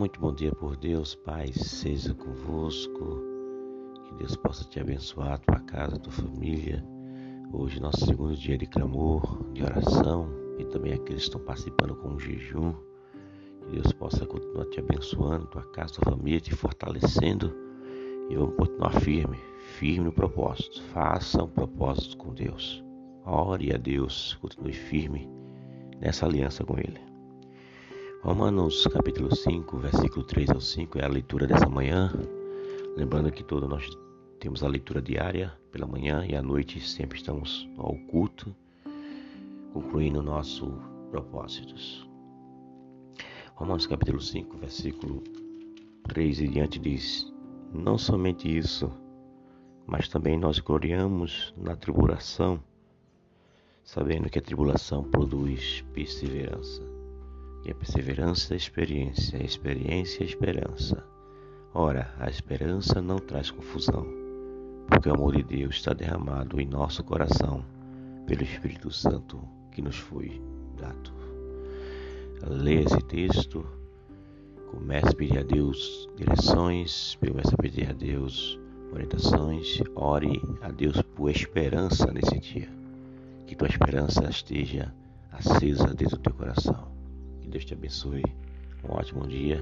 Muito bom dia por Deus, Pai, seja convosco. Que Deus possa te abençoar, tua casa, tua família. Hoje, nosso segundo dia de clamor, de oração e também aqueles que estão participando com o jejum. Que Deus possa continuar te abençoando, tua casa, tua família, te fortalecendo. E vamos continuar firme, firme no propósito. Faça um propósito com Deus. Ore a Deus, continue firme nessa aliança com Ele. Romanos capítulo 5, versículo 3 ao 5 é a leitura dessa manhã. Lembrando que todos nós temos a leitura diária pela manhã e à noite sempre estamos ao culto, concluindo nossos propósitos. Romanos capítulo 5, versículo 3 e diante diz: Não somente isso, mas também nós gloriamos na tribulação, sabendo que a tribulação produz perseverança e a perseverança, a experiência, a experiência, a esperança. Ora, a esperança não traz confusão, porque o amor de Deus está derramado em nosso coração pelo Espírito Santo que nos foi dado. Leia esse texto, comece a pedir a Deus direções, comece a pedir a Deus orientações, ore a Deus por esperança nesse dia. Que tua esperança esteja acesa dentro do teu coração. Deus te abençoe. Um ótimo dia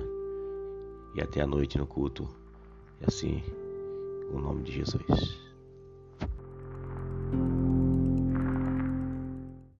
e até a noite no culto. E assim, no nome de Jesus.